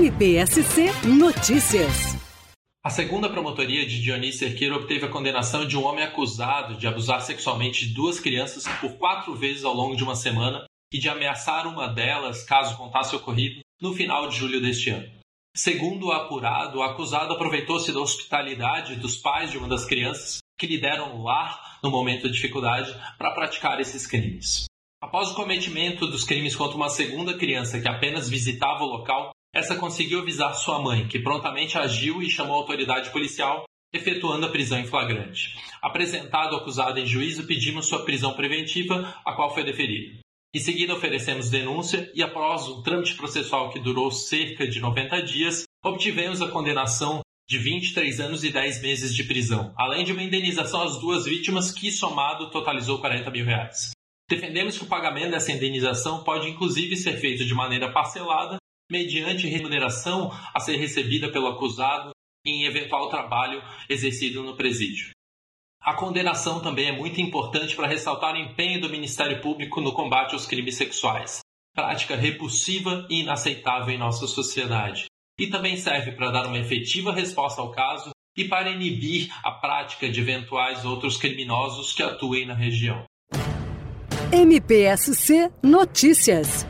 NPSC Notícias. A segunda promotoria de Dionísio Cerqueira obteve a condenação de um homem acusado de abusar sexualmente de duas crianças por quatro vezes ao longo de uma semana e de ameaçar uma delas caso contasse o ocorrido no final de julho deste ano. Segundo o apurado, o acusado aproveitou-se da hospitalidade dos pais de uma das crianças que lhe deram lar no momento de dificuldade para praticar esses crimes. Após o cometimento dos crimes contra uma segunda criança que apenas visitava o local, essa conseguiu avisar sua mãe, que prontamente agiu e chamou a autoridade policial, efetuando a prisão em flagrante. Apresentado o acusado em juízo, pedimos sua prisão preventiva, a qual foi deferida. Em seguida, oferecemos denúncia e, após um trâmite processual que durou cerca de 90 dias, obtivemos a condenação de 23 anos e 10 meses de prisão, além de uma indenização às duas vítimas, que somado totalizou 40 mil reais. Defendemos que o pagamento dessa indenização pode inclusive ser feito de maneira parcelada mediante remuneração a ser recebida pelo acusado em eventual trabalho exercido no presídio. A condenação também é muito importante para ressaltar o empenho do Ministério Público no combate aos crimes sexuais, prática repulsiva e inaceitável em nossa sociedade, e também serve para dar uma efetiva resposta ao caso e para inibir a prática de eventuais outros criminosos que atuem na região. MPSC Notícias